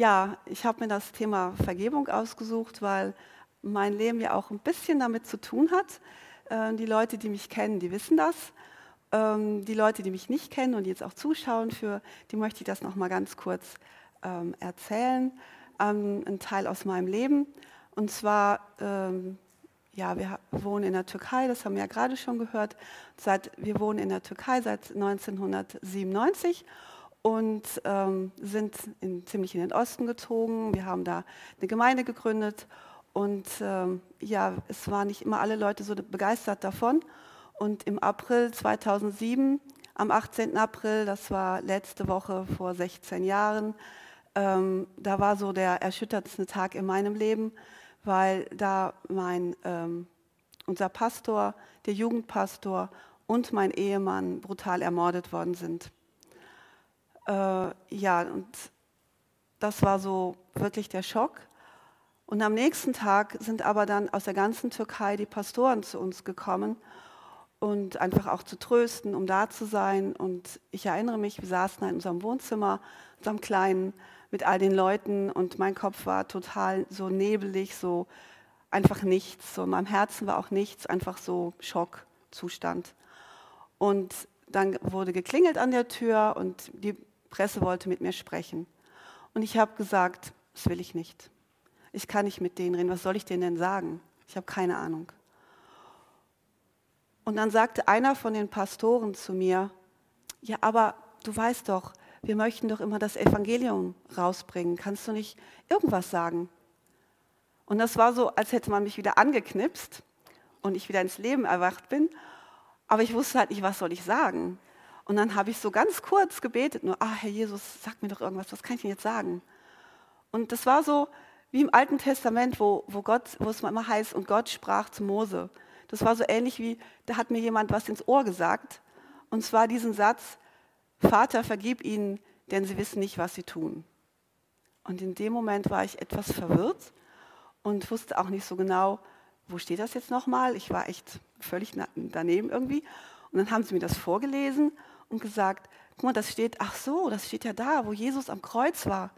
Ja, ich habe mir das Thema Vergebung ausgesucht, weil mein Leben ja auch ein bisschen damit zu tun hat. Äh, die Leute, die mich kennen, die wissen das. Ähm, die Leute, die mich nicht kennen und jetzt auch zuschauen, für die möchte ich das noch mal ganz kurz ähm, erzählen. Ähm, ein Teil aus meinem Leben. Und zwar, ja, wir wohnen in der Türkei, das haben wir ja gerade schon gehört. Seit, wir wohnen in der Türkei seit 1997 und ähm, sind in, ziemlich in den Osten gezogen. Wir haben da eine Gemeinde gegründet und ähm, ja, es waren nicht immer alle Leute so begeistert davon. Und im April 2007, am 18. April, das war letzte Woche vor 16 Jahren, ähm, da war so der erschütterndste Tag in meinem Leben, weil da mein, ähm, unser Pastor, der Jugendpastor und mein Ehemann brutal ermordet worden sind. Äh, ja, und das war so wirklich der Schock. Und am nächsten Tag sind aber dann aus der ganzen Türkei die Pastoren zu uns gekommen und einfach auch zu trösten, um da zu sein. Und ich erinnere mich, wir saßen in unserem Wohnzimmer, unserem kleinen, mit all den Leuten und mein Kopf war total so nebelig, so einfach nichts. So in meinem Herzen war auch nichts, einfach so Schockzustand. Und dann wurde geklingelt an der Tür und die Presse wollte mit mir sprechen. Und ich habe gesagt, das will ich nicht. Ich kann nicht mit denen reden. Was soll ich denen denn sagen? Ich habe keine Ahnung. Und dann sagte einer von den Pastoren zu mir, ja, aber du weißt doch, wir möchten doch immer das Evangelium rausbringen. Kannst du nicht irgendwas sagen? Und das war so, als hätte man mich wieder angeknipst und ich wieder ins Leben erwacht bin. Aber ich wusste halt nicht, was soll ich sagen. Und dann habe ich so ganz kurz gebetet, nur, ah, Herr Jesus, sag mir doch irgendwas, was kann ich denn jetzt sagen? Und das war so wie im Alten Testament, wo, wo, Gott, wo es immer heißt, und Gott sprach zu Mose. Das war so ähnlich wie, da hat mir jemand was ins Ohr gesagt. Und zwar diesen Satz, Vater, vergib ihnen, denn sie wissen nicht, was sie tun. Und in dem Moment war ich etwas verwirrt und wusste auch nicht so genau, wo steht das jetzt nochmal. Ich war echt völlig daneben irgendwie. Und dann haben sie mir das vorgelesen und gesagt, guck mal, das steht, ach so, das steht ja da, wo Jesus am Kreuz war.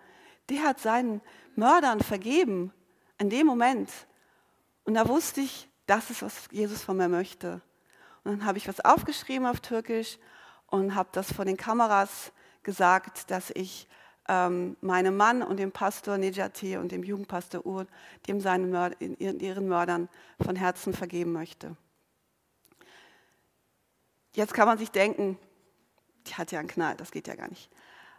Der hat seinen Mördern vergeben, in dem Moment. Und da wusste ich, das ist, was Jesus von mir möchte. Und dann habe ich was aufgeschrieben auf Türkisch und habe das vor den Kameras gesagt, dass ich ähm, meinem Mann und dem Pastor Nejati und dem Jugendpastor Ur, dem seinen Mörder, ihren Mördern von Herzen vergeben möchte. Jetzt kann man sich denken, die hat ja einen Knall, das geht ja gar nicht.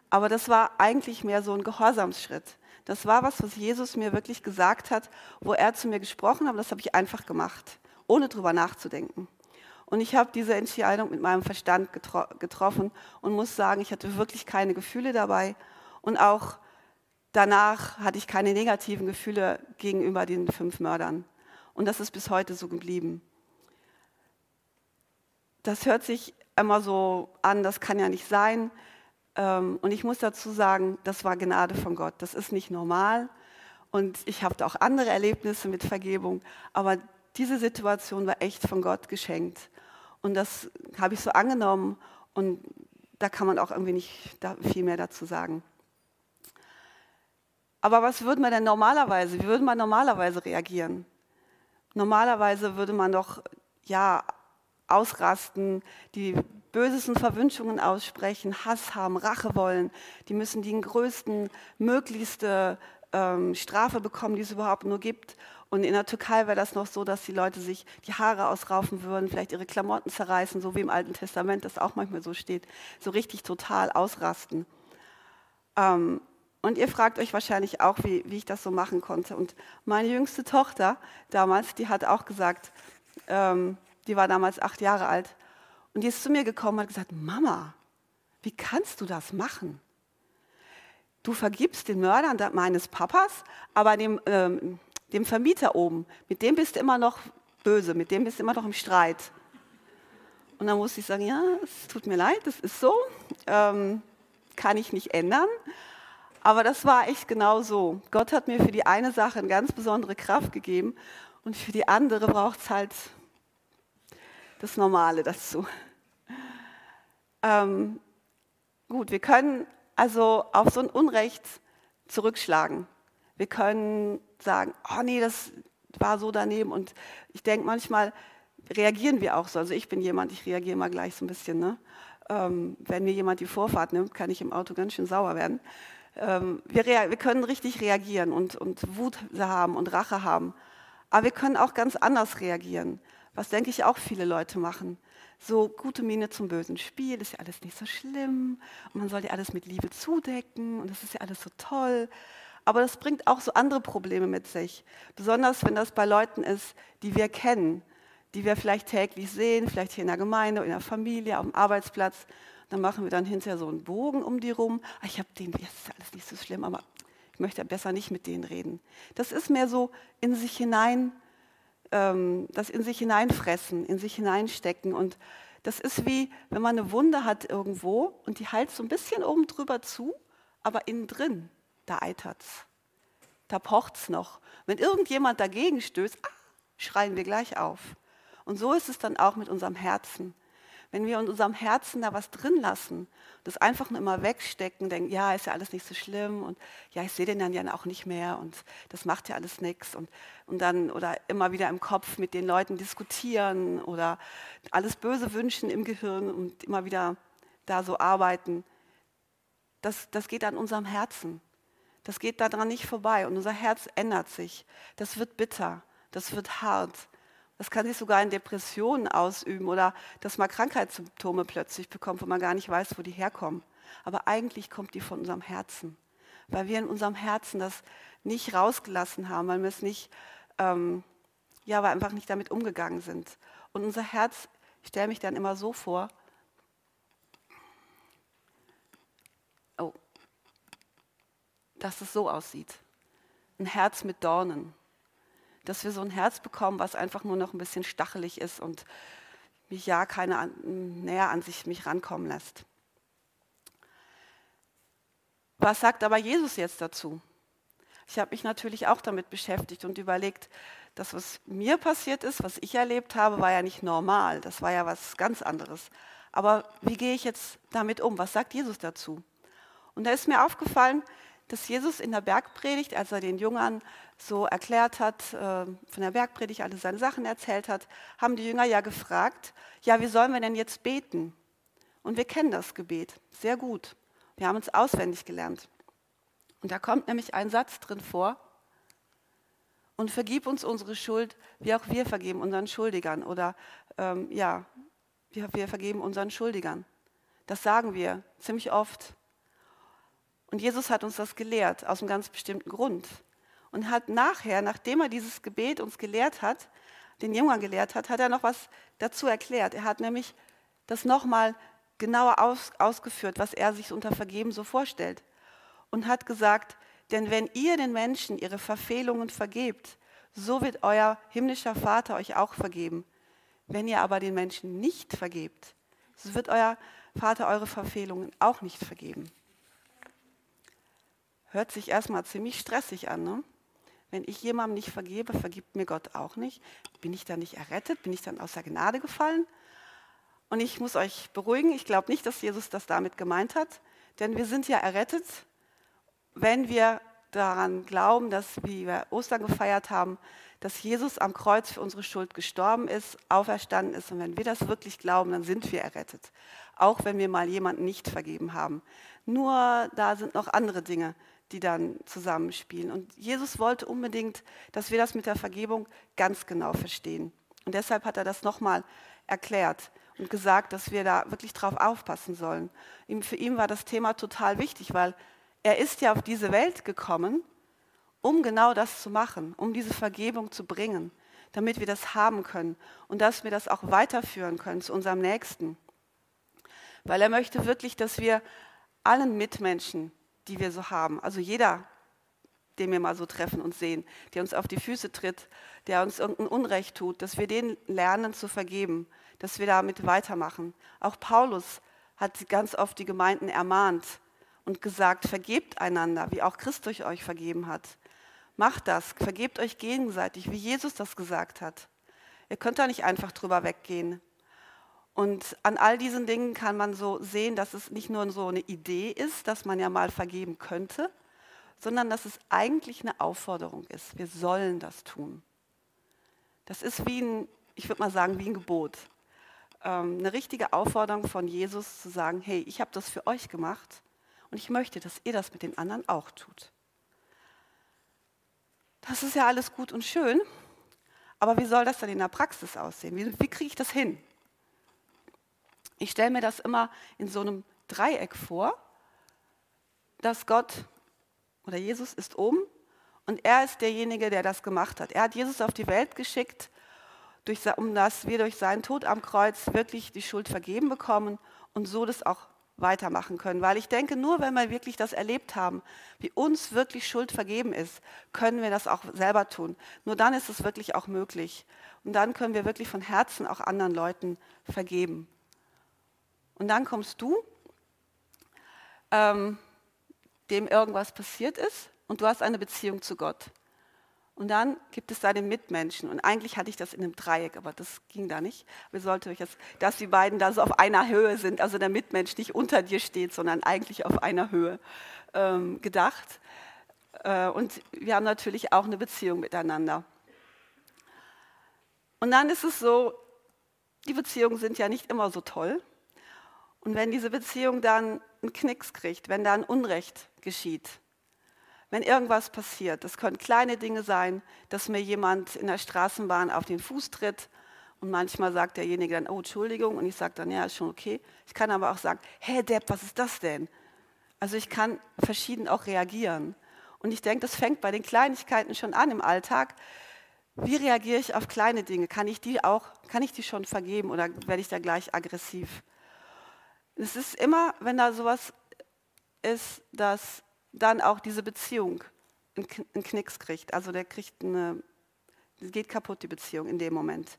Aber das war eigentlich mehr so ein Gehorsamsschritt. Das war was, was Jesus mir wirklich gesagt hat, wo er zu mir gesprochen hat. Das habe ich einfach gemacht, ohne drüber nachzudenken. Und ich habe diese Entscheidung mit meinem Verstand getro getroffen und muss sagen, ich hatte wirklich keine Gefühle dabei. Und auch danach hatte ich keine negativen Gefühle gegenüber den fünf Mördern. Und das ist bis heute so geblieben. Das hört sich immer so an, das kann ja nicht sein. Ähm, und ich muss dazu sagen, das war Gnade von Gott. Das ist nicht normal. Und ich habe auch andere Erlebnisse mit Vergebung. Aber diese Situation war echt von Gott geschenkt. Und das habe ich so angenommen. Und da kann man auch irgendwie nicht viel mehr dazu sagen. Aber was würde man denn normalerweise, wie würde man normalerweise reagieren? Normalerweise würde man doch ja ausrasten, die bösesten Verwünschungen aussprechen, Hass haben, Rache wollen. Die müssen die größten, möglichste ähm, Strafe bekommen, die es überhaupt nur gibt. Und in der Türkei wäre das noch so, dass die Leute sich die Haare ausraufen würden, vielleicht ihre Klamotten zerreißen, so wie im Alten Testament das auch manchmal so steht, so richtig total ausrasten. Ähm, und ihr fragt euch wahrscheinlich auch, wie, wie ich das so machen konnte. Und meine jüngste Tochter damals, die hat auch gesagt, ähm, die war damals acht Jahre alt. Und die ist zu mir gekommen und hat gesagt, Mama, wie kannst du das machen? Du vergibst den Mördern meines Papas, aber dem, ähm, dem Vermieter oben, mit dem bist du immer noch böse, mit dem bist du immer noch im Streit. Und dann musste ich sagen, ja, es tut mir leid, das ist so, ähm, kann ich nicht ändern. Aber das war echt genau so. Gott hat mir für die eine Sache eine ganz besondere Kraft gegeben und für die andere braucht es halt das Normale dazu. Ähm, gut, wir können also auf so ein Unrecht zurückschlagen. Wir können sagen, oh nee, das war so daneben. Und ich denke, manchmal reagieren wir auch so. Also ich bin jemand, ich reagiere mal gleich so ein bisschen. Ne? Ähm, wenn mir jemand die Vorfahrt nimmt, kann ich im Auto ganz schön sauer werden. Ähm, wir, wir, können richtig reagieren und, und Wut haben und Rache haben. Aber wir können auch ganz anders reagieren, was denke ich auch viele Leute machen. So gute Miene zum bösen Spiel, ist ja alles nicht so schlimm und man soll ja alles mit Liebe zudecken und das ist ja alles so toll. Aber das bringt auch so andere Probleme mit sich. Besonders wenn das bei Leuten ist, die wir kennen, die wir vielleicht täglich sehen, vielleicht hier in der Gemeinde, in der Familie, auf dem Arbeitsplatz. Dann machen wir dann hinterher so einen Bogen um die rum. Ah, ich habe den, das ist alles nicht so schlimm, aber ich möchte besser nicht mit denen reden. Das ist mehr so in sich hinein, ähm, das in sich hineinfressen, in sich hineinstecken. Und das ist wie, wenn man eine Wunde hat irgendwo und die heilt so ein bisschen oben drüber zu, aber innen drin da eitert's. Da pocht's noch. Wenn irgendjemand dagegen stößt, ah, schreien wir gleich auf. Und so ist es dann auch mit unserem Herzen. Wenn wir in unserem Herzen da was drin lassen, das einfach nur immer wegstecken, denken, ja, ist ja alles nicht so schlimm und ja, ich sehe den dann ja auch nicht mehr und das macht ja alles nichts und, und dann oder immer wieder im Kopf mit den Leuten diskutieren oder alles Böse wünschen im Gehirn und immer wieder da so arbeiten, das, das geht an unserem Herzen. Das geht daran nicht vorbei und unser Herz ändert sich. Das wird bitter, das wird hart. Das kann sich sogar in Depressionen ausüben oder dass man Krankheitssymptome plötzlich bekommt, wo man gar nicht weiß, wo die herkommen. Aber eigentlich kommt die von unserem Herzen, weil wir in unserem Herzen das nicht rausgelassen haben, weil wir es nicht, ähm, ja, weil einfach nicht damit umgegangen sind. Und unser Herz, ich stelle mich dann immer so vor, dass es so aussieht. Ein Herz mit Dornen. Dass wir so ein Herz bekommen, was einfach nur noch ein bisschen stachelig ist und mich ja keine an, näher an sich mich rankommen lässt. Was sagt aber Jesus jetzt dazu? Ich habe mich natürlich auch damit beschäftigt und überlegt, das, was mir passiert ist, was ich erlebt habe, war ja nicht normal. Das war ja was ganz anderes. Aber wie gehe ich jetzt damit um? Was sagt Jesus dazu? Und da ist mir aufgefallen, dass Jesus in der Bergpredigt, als er den Jüngern so erklärt hat, äh, von der Bergpredigt alle seine Sachen erzählt hat, haben die Jünger ja gefragt, ja, wie sollen wir denn jetzt beten? Und wir kennen das Gebet sehr gut. Wir haben es auswendig gelernt. Und da kommt nämlich ein Satz drin vor, und vergib uns unsere Schuld, wie auch wir vergeben unseren Schuldigern. Oder ähm, ja, wir, wir vergeben unseren Schuldigern. Das sagen wir ziemlich oft. Und Jesus hat uns das gelehrt, aus einem ganz bestimmten Grund. Und hat nachher, nachdem er dieses Gebet uns gelehrt hat, den Jüngern gelehrt hat, hat er noch was dazu erklärt. Er hat nämlich das nochmal genauer aus, ausgeführt, was er sich unter Vergeben so vorstellt. Und hat gesagt, denn wenn ihr den Menschen ihre Verfehlungen vergebt, so wird euer himmlischer Vater euch auch vergeben. Wenn ihr aber den Menschen nicht vergebt, so wird euer Vater eure Verfehlungen auch nicht vergeben. Hört sich erstmal ziemlich stressig an. Ne? Wenn ich jemandem nicht vergebe, vergibt mir Gott auch nicht. Bin ich dann nicht errettet? Bin ich dann aus der Gnade gefallen? Und ich muss euch beruhigen, ich glaube nicht, dass Jesus das damit gemeint hat, denn wir sind ja errettet, wenn wir daran glauben, dass, wie wir Ostern gefeiert haben, dass Jesus am Kreuz für unsere Schuld gestorben ist, auferstanden ist. Und wenn wir das wirklich glauben, dann sind wir errettet. Auch wenn wir mal jemanden nicht vergeben haben. Nur da sind noch andere Dinge, die dann zusammenspielen. Und Jesus wollte unbedingt, dass wir das mit der Vergebung ganz genau verstehen. Und deshalb hat er das nochmal erklärt und gesagt, dass wir da wirklich drauf aufpassen sollen. Für ihn war das Thema total wichtig, weil er ist ja auf diese Welt gekommen, um genau das zu machen, um diese Vergebung zu bringen, damit wir das haben können und dass wir das auch weiterführen können zu unserem Nächsten. Weil er möchte wirklich, dass wir allen Mitmenschen die wir so haben. Also jeder, den wir mal so treffen und sehen, der uns auf die Füße tritt, der uns irgendein Unrecht tut, dass wir den lernen zu vergeben, dass wir damit weitermachen. Auch Paulus hat ganz oft die Gemeinden ermahnt und gesagt, vergebt einander, wie auch Christus euch vergeben hat. Macht das, vergebt euch gegenseitig, wie Jesus das gesagt hat. Ihr könnt da nicht einfach drüber weggehen. Und an all diesen Dingen kann man so sehen, dass es nicht nur so eine Idee ist, dass man ja mal vergeben könnte, sondern dass es eigentlich eine Aufforderung ist. Wir sollen das tun. Das ist wie ein, ich würde mal sagen, wie ein Gebot. Ähm, eine richtige Aufforderung von Jesus zu sagen, hey, ich habe das für euch gemacht und ich möchte, dass ihr das mit den anderen auch tut. Das ist ja alles gut und schön, aber wie soll das dann in der Praxis aussehen? Wie, wie kriege ich das hin? Ich stelle mir das immer in so einem Dreieck vor, dass Gott oder Jesus ist oben und er ist derjenige, der das gemacht hat. Er hat Jesus auf die Welt geschickt, durch, um dass wir durch seinen Tod am Kreuz wirklich die Schuld vergeben bekommen und so das auch weitermachen können. Weil ich denke, nur wenn wir wirklich das erlebt haben, wie uns wirklich Schuld vergeben ist, können wir das auch selber tun. Nur dann ist es wirklich auch möglich. Und dann können wir wirklich von Herzen auch anderen Leuten vergeben. Und dann kommst du, ähm, dem irgendwas passiert ist und du hast eine Beziehung zu Gott. Und dann gibt es deine Mitmenschen. Und eigentlich hatte ich das in einem Dreieck, aber das ging da nicht. Wir sollten euch jetzt, dass die beiden da so auf einer Höhe sind, also der Mitmensch nicht unter dir steht, sondern eigentlich auf einer Höhe ähm, gedacht. Äh, und wir haben natürlich auch eine Beziehung miteinander. Und dann ist es so, die Beziehungen sind ja nicht immer so toll. Und wenn diese Beziehung dann einen Knicks kriegt, wenn da ein Unrecht geschieht, wenn irgendwas passiert, das können kleine Dinge sein, dass mir jemand in der Straßenbahn auf den Fuß tritt und manchmal sagt derjenige dann, oh Entschuldigung, und ich sage dann, ja, ist schon okay. Ich kann aber auch sagen, hey Depp, was ist das denn? Also ich kann verschieden auch reagieren. Und ich denke, das fängt bei den Kleinigkeiten schon an im Alltag. Wie reagiere ich auf kleine Dinge? Kann ich die auch, kann ich die schon vergeben oder werde ich da gleich aggressiv? Es ist immer, wenn da sowas ist, dass dann auch diese Beziehung einen Knicks kriegt. Also der kriegt eine, geht kaputt, die Beziehung in dem Moment.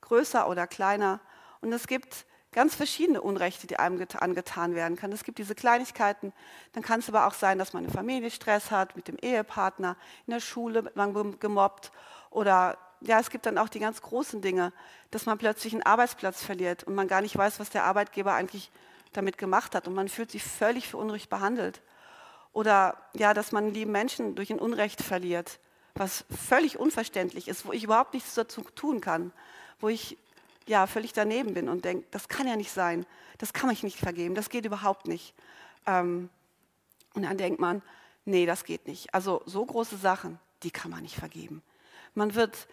Größer oder kleiner. Und es gibt ganz verschiedene Unrechte, die einem angetan werden können. Es gibt diese Kleinigkeiten, dann kann es aber auch sein, dass man eine Familie Stress hat mit dem Ehepartner, in der Schule man gemobbt oder ja, es gibt dann auch die ganz großen Dinge, dass man plötzlich einen Arbeitsplatz verliert und man gar nicht weiß, was der Arbeitgeber eigentlich damit gemacht hat und man fühlt sich völlig für Unrecht behandelt. Oder ja, dass man lieben Menschen durch ein Unrecht verliert, was völlig unverständlich ist, wo ich überhaupt nichts dazu tun kann, wo ich ja völlig daneben bin und denke, das kann ja nicht sein, das kann ich nicht vergeben, das geht überhaupt nicht. Ähm, und dann denkt man, nee, das geht nicht. Also so große Sachen, die kann man nicht vergeben. Man wird,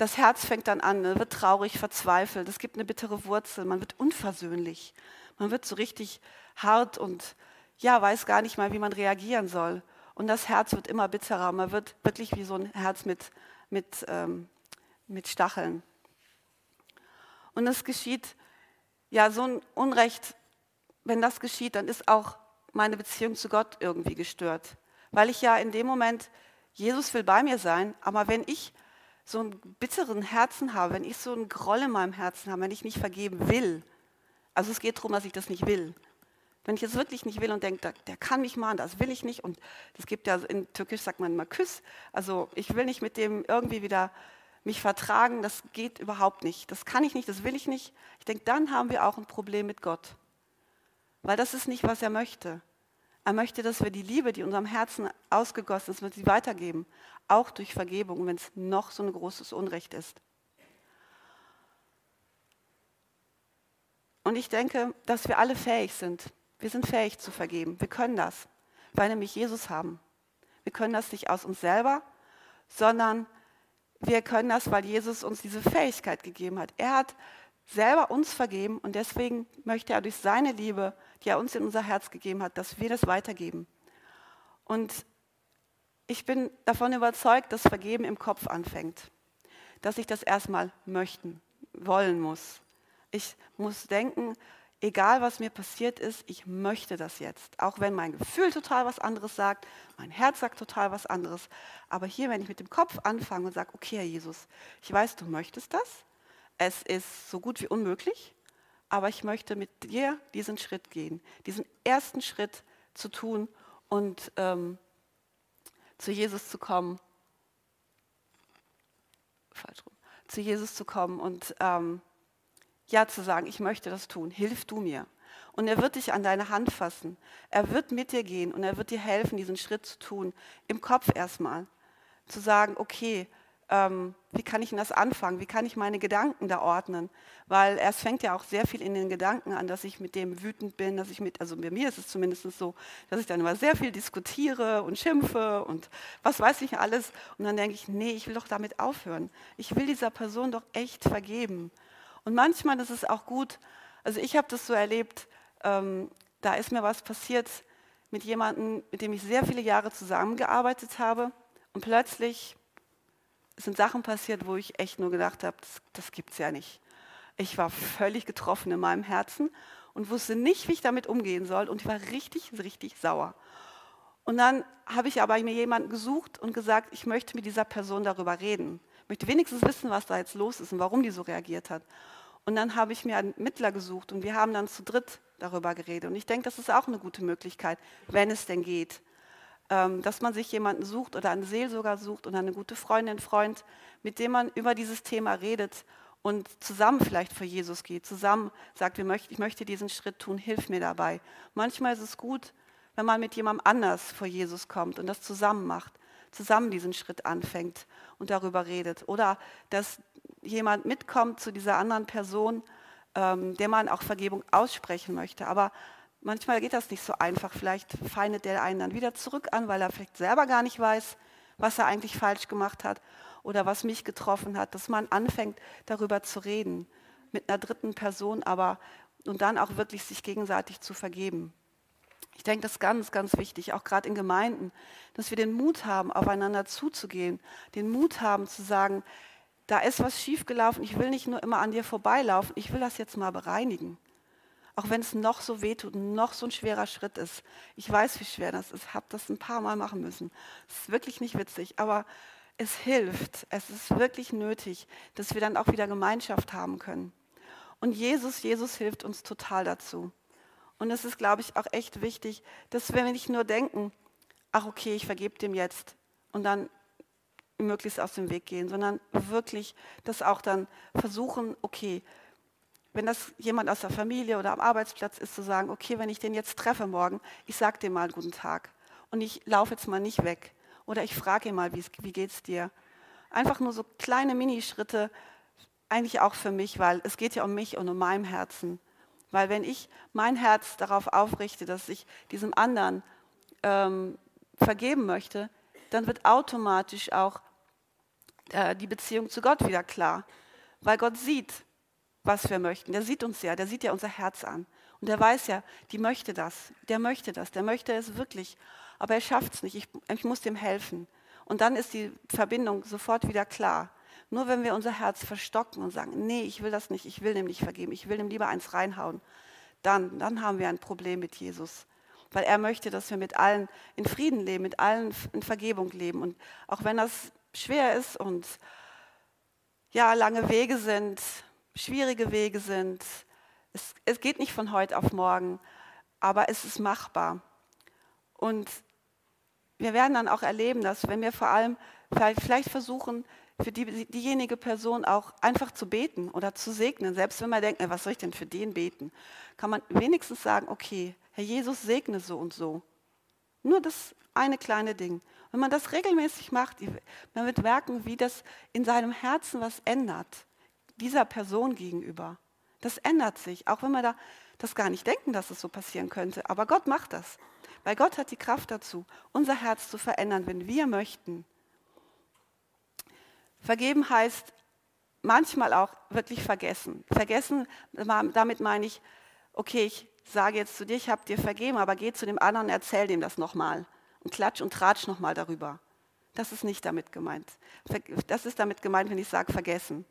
das Herz fängt dann an, wird traurig, verzweifelt, es gibt eine bittere Wurzel, man wird unversöhnlich. Man wird so richtig hart und ja, weiß gar nicht mal, wie man reagieren soll. Und das Herz wird immer bitterer. Man wird wirklich wie so ein Herz mit, mit, ähm, mit Stacheln. Und es geschieht, ja, so ein Unrecht, wenn das geschieht, dann ist auch meine Beziehung zu Gott irgendwie gestört. Weil ich ja in dem Moment, Jesus will bei mir sein, aber wenn ich so einen bitteren Herzen habe, wenn ich so einen Groll in meinem Herzen habe, wenn ich nicht vergeben will, also es geht darum, dass ich das nicht will. Wenn ich es wirklich nicht will und denke, der kann mich machen, das will ich nicht. Und es gibt ja in Türkisch sagt man immer Küss. Also ich will nicht mit dem irgendwie wieder mich vertragen, das geht überhaupt nicht. Das kann ich nicht, das will ich nicht. Ich denke, dann haben wir auch ein Problem mit Gott. Weil das ist nicht, was er möchte. Er möchte, dass wir die Liebe, die unserem Herzen ausgegossen ist, dass sie weitergeben. Auch durch Vergebung, wenn es noch so ein großes Unrecht ist. Und ich denke, dass wir alle fähig sind. Wir sind fähig zu vergeben. Wir können das, weil nämlich Jesus haben. Wir können das nicht aus uns selber, sondern wir können das, weil Jesus uns diese Fähigkeit gegeben hat. Er hat selber uns vergeben und deswegen möchte er durch seine Liebe, die er uns in unser Herz gegeben hat, dass wir das weitergeben. Und ich bin davon überzeugt, dass Vergeben im Kopf anfängt. Dass ich das erstmal möchten, wollen muss. Ich muss denken, egal was mir passiert ist, ich möchte das jetzt. Auch wenn mein Gefühl total was anderes sagt, mein Herz sagt total was anderes. Aber hier, wenn ich mit dem Kopf anfange und sage, okay, Herr Jesus, ich weiß, du möchtest das. Es ist so gut wie unmöglich, aber ich möchte mit dir diesen Schritt gehen, diesen ersten Schritt zu tun und ähm, zu Jesus zu kommen. Falsch rum. Zu Jesus zu kommen und ähm, ja zu sagen, ich möchte das tun, hilf du mir. Und er wird dich an deine Hand fassen. Er wird mit dir gehen und er wird dir helfen, diesen Schritt zu tun. Im Kopf erstmal. Zu sagen, okay, ähm, wie kann ich denn das anfangen? Wie kann ich meine Gedanken da ordnen? Weil es fängt ja auch sehr viel in den Gedanken an, dass ich mit dem wütend bin, dass ich mit, also bei mir ist es zumindest so, dass ich dann immer sehr viel diskutiere und schimpfe und was weiß ich alles. Und dann denke ich, nee, ich will doch damit aufhören. Ich will dieser Person doch echt vergeben. Und manchmal ist es auch gut, also ich habe das so erlebt, ähm, da ist mir was passiert mit jemandem, mit dem ich sehr viele Jahre zusammengearbeitet habe und plötzlich sind Sachen passiert, wo ich echt nur gedacht habe, das, das gibt es ja nicht. Ich war völlig getroffen in meinem Herzen und wusste nicht, wie ich damit umgehen soll und ich war richtig, richtig sauer. Und dann habe ich aber mir jemanden gesucht und gesagt, ich möchte mit dieser Person darüber reden. Ich möchte wenigstens wissen, was da jetzt los ist und warum die so reagiert hat. Und dann habe ich mir einen Mittler gesucht und wir haben dann zu dritt darüber geredet. Und ich denke, das ist auch eine gute Möglichkeit, wenn es denn geht. Ähm, dass man sich jemanden sucht oder einen Seelsorger sucht oder eine gute Freundin, Freund, mit dem man über dieses Thema redet und zusammen vielleicht für Jesus geht, zusammen sagt, ich möchte diesen Schritt tun, hilf mir dabei. Manchmal ist es gut, wenn man mit jemandem anders vor Jesus kommt und das zusammen macht, zusammen diesen Schritt anfängt und darüber redet. Oder dass jemand mitkommt zu dieser anderen Person, ähm, der man auch Vergebung aussprechen möchte. Aber Manchmal geht das nicht so einfach. Vielleicht feindet der einen dann wieder zurück an, weil er vielleicht selber gar nicht weiß, was er eigentlich falsch gemacht hat oder was mich getroffen hat. Dass man anfängt, darüber zu reden mit einer dritten Person, aber und dann auch wirklich sich gegenseitig zu vergeben. Ich denke, das ist ganz, ganz wichtig, auch gerade in Gemeinden, dass wir den Mut haben, aufeinander zuzugehen, den Mut haben zu sagen, da ist was schiefgelaufen, ich will nicht nur immer an dir vorbeilaufen, ich will das jetzt mal bereinigen. Auch wenn es noch so wehtut noch so ein schwerer Schritt ist. Ich weiß, wie schwer das ist. Habe das ein paar Mal machen müssen. Es ist wirklich nicht witzig, aber es hilft. Es ist wirklich nötig, dass wir dann auch wieder Gemeinschaft haben können. Und Jesus, Jesus hilft uns total dazu. Und es ist, glaube ich, auch echt wichtig, dass wir nicht nur denken, ach okay, ich vergebe dem jetzt und dann möglichst aus dem Weg gehen, sondern wirklich das auch dann versuchen, okay, wenn das jemand aus der Familie oder am Arbeitsplatz ist, zu sagen, okay, wenn ich den jetzt treffe morgen, ich sage dem mal guten Tag und ich laufe jetzt mal nicht weg oder ich frage ihn mal, wie, wie geht's dir? Einfach nur so kleine Minischritte, eigentlich auch für mich, weil es geht ja um mich und um mein Herzen. Weil wenn ich mein Herz darauf aufrichte, dass ich diesem anderen ähm, vergeben möchte, dann wird automatisch auch äh, die Beziehung zu Gott wieder klar. Weil Gott sieht, was wir möchten. Der sieht uns ja, der sieht ja unser Herz an. Und der weiß ja, die möchte das, der möchte das, der möchte es wirklich. Aber er schafft es nicht, ich, ich muss dem helfen. Und dann ist die Verbindung sofort wieder klar. Nur wenn wir unser Herz verstocken und sagen, nee, ich will das nicht, ich will dem nicht vergeben, ich will dem lieber eins reinhauen, dann, dann haben wir ein Problem mit Jesus. Weil er möchte, dass wir mit allen in Frieden leben, mit allen in Vergebung leben. Und auch wenn das schwer ist und ja, lange Wege sind, schwierige Wege sind. Es, es geht nicht von heute auf morgen, aber es ist machbar. Und wir werden dann auch erleben, dass wenn wir vor allem vielleicht, versuchen, für die, diejenige Person auch einfach zu beten oder zu segnen, selbst wenn man denkt, was soll ich denn für den beten, kann man wenigstens sagen, okay, Herr Jesus segne so und so. Nur das eine kleine Ding. Wenn man das regelmäßig macht, man wird merken, wie das in seinem Herzen was ändert dieser Person gegenüber. Das ändert sich, auch wenn wir da das gar nicht denken, dass es so passieren könnte. Aber Gott macht das. Weil Gott hat die Kraft dazu, unser Herz zu verändern, wenn wir möchten. Vergeben heißt manchmal auch wirklich vergessen. Vergessen, damit meine ich, okay, ich sage jetzt zu dir, ich habe dir vergeben, aber geh zu dem anderen und erzähl dem das nochmal. Und klatsch und tratsch nochmal darüber. Das ist nicht damit gemeint. Das ist damit gemeint, wenn ich sage vergessen.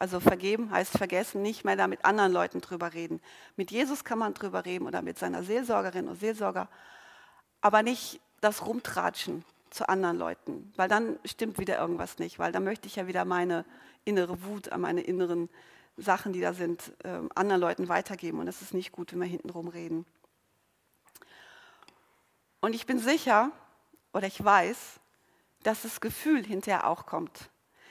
Also vergeben heißt vergessen, nicht mehr da mit anderen Leuten drüber reden. Mit Jesus kann man drüber reden oder mit seiner Seelsorgerin oder Seelsorger, aber nicht das Rumtratschen zu anderen Leuten, weil dann stimmt wieder irgendwas nicht, weil dann möchte ich ja wieder meine innere Wut, meine inneren Sachen, die da sind, äh, anderen Leuten weitergeben und das ist nicht gut, wenn wir hintenrum reden. Und ich bin sicher oder ich weiß, dass das Gefühl hinterher auch kommt.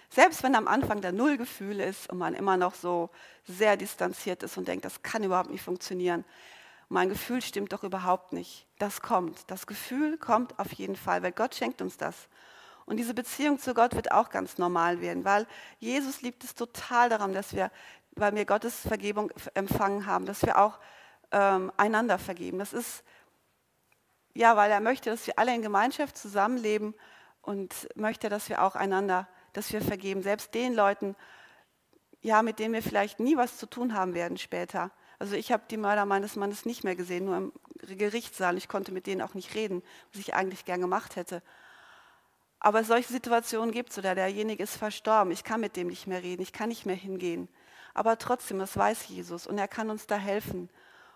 Selbst wenn am Anfang der Nullgefühl ist und man immer noch so sehr distanziert ist und denkt, das kann überhaupt nicht funktionieren. mein Gefühl stimmt doch überhaupt nicht. Das kommt. Das Gefühl kommt auf jeden Fall, weil Gott schenkt uns das. Und diese Beziehung zu Gott wird auch ganz normal werden, weil Jesus liebt es total daran, dass wir, weil wir Gottes Vergebung empfangen haben, dass wir auch ähm, einander vergeben. Das ist, ja, weil er möchte, dass wir alle in Gemeinschaft zusammenleben und möchte, dass wir auch einander, dass wir vergeben. Selbst den Leuten, ja, mit denen wir vielleicht nie was zu tun haben werden später. Also ich habe die Mörder meines Mannes nicht mehr gesehen, nur im Gerichtssaal. Ich konnte mit denen auch nicht reden, was ich eigentlich gern gemacht hätte. Aber solche Situationen gibt es oder derjenige ist verstorben. Ich kann mit dem nicht mehr reden, ich kann nicht mehr hingehen. Aber trotzdem, das weiß Jesus und er kann uns da helfen.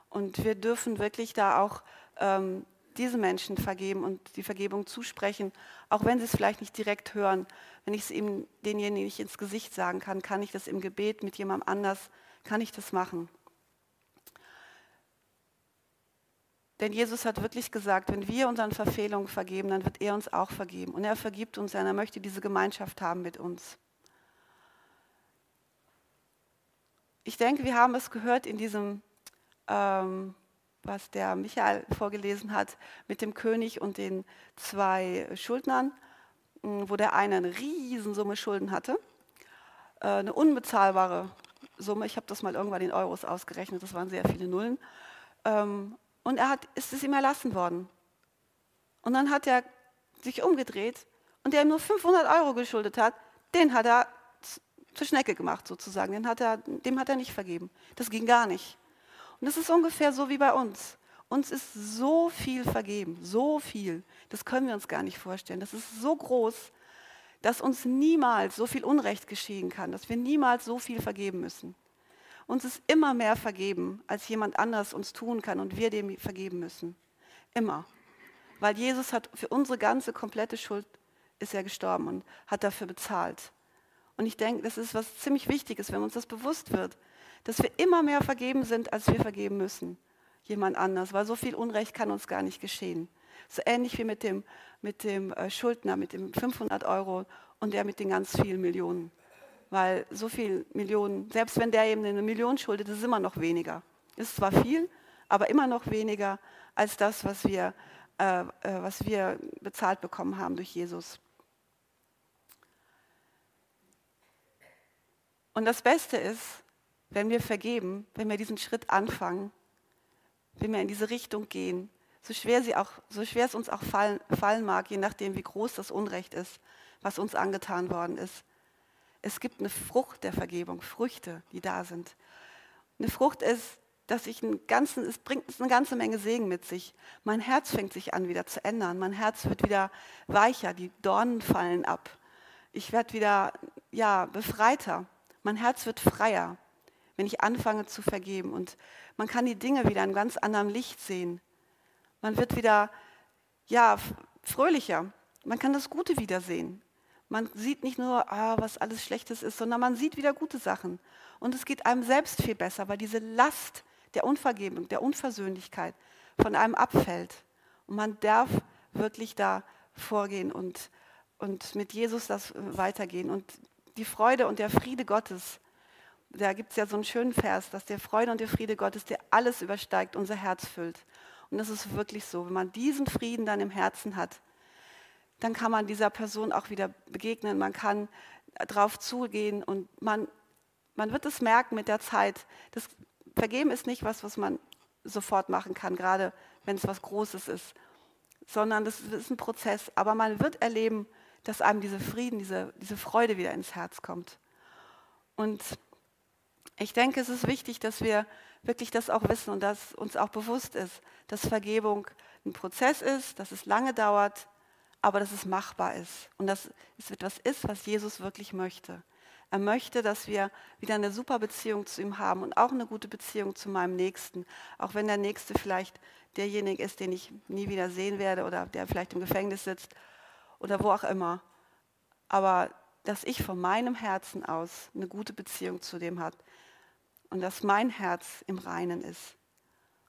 Und wir dürfen wirklich da auch ähm, diesen Menschen vergeben und die Vergebung zusprechen, auch wenn sie es vielleicht nicht direkt hören. Wenn ich es ihm denjenigen nicht ins Gesicht sagen kann, kann ich das im Gebet mit jemandem anders, kann ich das machen. Denn Jesus hat wirklich gesagt, wenn wir unseren Verfehlungen vergeben, dann wird er uns auch vergeben. Und er vergibt uns und er möchte diese Gemeinschaft haben mit uns. Ich denke, wir haben es gehört in diesem ähm, was der Michael vorgelesen hat, mit dem König und den zwei Schuldnern, wo der eine eine Riesensumme Schulden hatte, äh, eine unbezahlbare Summe. Ich habe das mal irgendwann in Euros ausgerechnet, das waren sehr viele Nullen. Ähm, und er hat, ist es ihm erlassen worden. Und dann hat er sich umgedreht und der ihm nur 500 Euro geschuldet hat, den hat er zur Schnecke gemacht sozusagen. Den hat er, dem hat er nicht vergeben. Das ging gar nicht. Und das ist ungefähr so wie bei uns. Uns ist so viel vergeben, so viel. Das können wir uns gar nicht vorstellen. Das ist so groß, dass uns niemals so viel Unrecht geschehen kann, dass wir niemals so viel vergeben müssen. Uns ist immer mehr vergeben, als jemand anders uns tun kann und wir dem vergeben müssen. Immer. Weil Jesus hat für unsere ganze komplette Schuld ist er gestorben und hat dafür bezahlt. Und ich denke, das ist was ziemlich Wichtiges, wenn uns das bewusst wird, dass wir immer mehr vergeben sind, als wir vergeben müssen. Jemand anders, weil so viel Unrecht kann uns gar nicht geschehen. So ähnlich wie mit dem, mit dem äh, Schuldner, mit dem 500 Euro und der mit den ganz vielen Millionen. Weil so viel Millionen, selbst wenn der eben eine Million schuldet, ist es immer noch weniger. Ist zwar viel, aber immer noch weniger als das, was wir, äh, äh, was wir bezahlt bekommen haben durch Jesus. Und das Beste ist, wenn wir vergeben, wenn wir diesen Schritt anfangen, wenn wir in diese Richtung gehen, so schwer, sie auch, so schwer es uns auch fallen, fallen mag, je nachdem, wie groß das Unrecht ist, was uns angetan worden ist. Es gibt eine Frucht der Vergebung, Früchte, die da sind. Eine Frucht ist, dass ich einen ganzen, es bringt eine ganze Menge Segen mit sich. Mein Herz fängt sich an, wieder zu ändern. Mein Herz wird wieder weicher, die Dornen fallen ab. Ich werde wieder ja, befreiter. Mein Herz wird freier wenn ich anfange zu vergeben. Und man kann die Dinge wieder in ganz anderem Licht sehen. Man wird wieder, ja, fröhlicher. Man kann das Gute wiedersehen. Man sieht nicht nur, ah, was alles Schlechtes ist, sondern man sieht wieder gute Sachen. Und es geht einem selbst viel besser, weil diese Last der Unvergebung, der Unversöhnlichkeit von einem abfällt. Und man darf wirklich da vorgehen und, und mit Jesus das weitergehen. Und die Freude und der Friede Gottes, da gibt es ja so einen schönen Vers, dass der Freude und der Friede Gottes, der alles übersteigt, unser Herz füllt. Und das ist wirklich so. Wenn man diesen Frieden dann im Herzen hat, dann kann man dieser Person auch wieder begegnen, man kann drauf zugehen und man, man wird es merken mit der Zeit. Das Vergeben ist nicht was, was man sofort machen kann, gerade wenn es was Großes ist, sondern das ist ein Prozess. Aber man wird erleben, dass einem dieser Frieden, diese, diese Freude wieder ins Herz kommt. Und ich denke, es ist wichtig, dass wir wirklich das auch wissen und dass uns auch bewusst ist, dass Vergebung ein Prozess ist, dass es lange dauert, aber dass es machbar ist und dass es etwas ist, was Jesus wirklich möchte. Er möchte, dass wir wieder eine super Beziehung zu ihm haben und auch eine gute Beziehung zu meinem Nächsten, auch wenn der Nächste vielleicht derjenige ist, den ich nie wieder sehen werde oder der vielleicht im Gefängnis sitzt oder wo auch immer. Aber dass ich von meinem Herzen aus eine gute Beziehung zu dem habe und dass mein Herz im Reinen ist.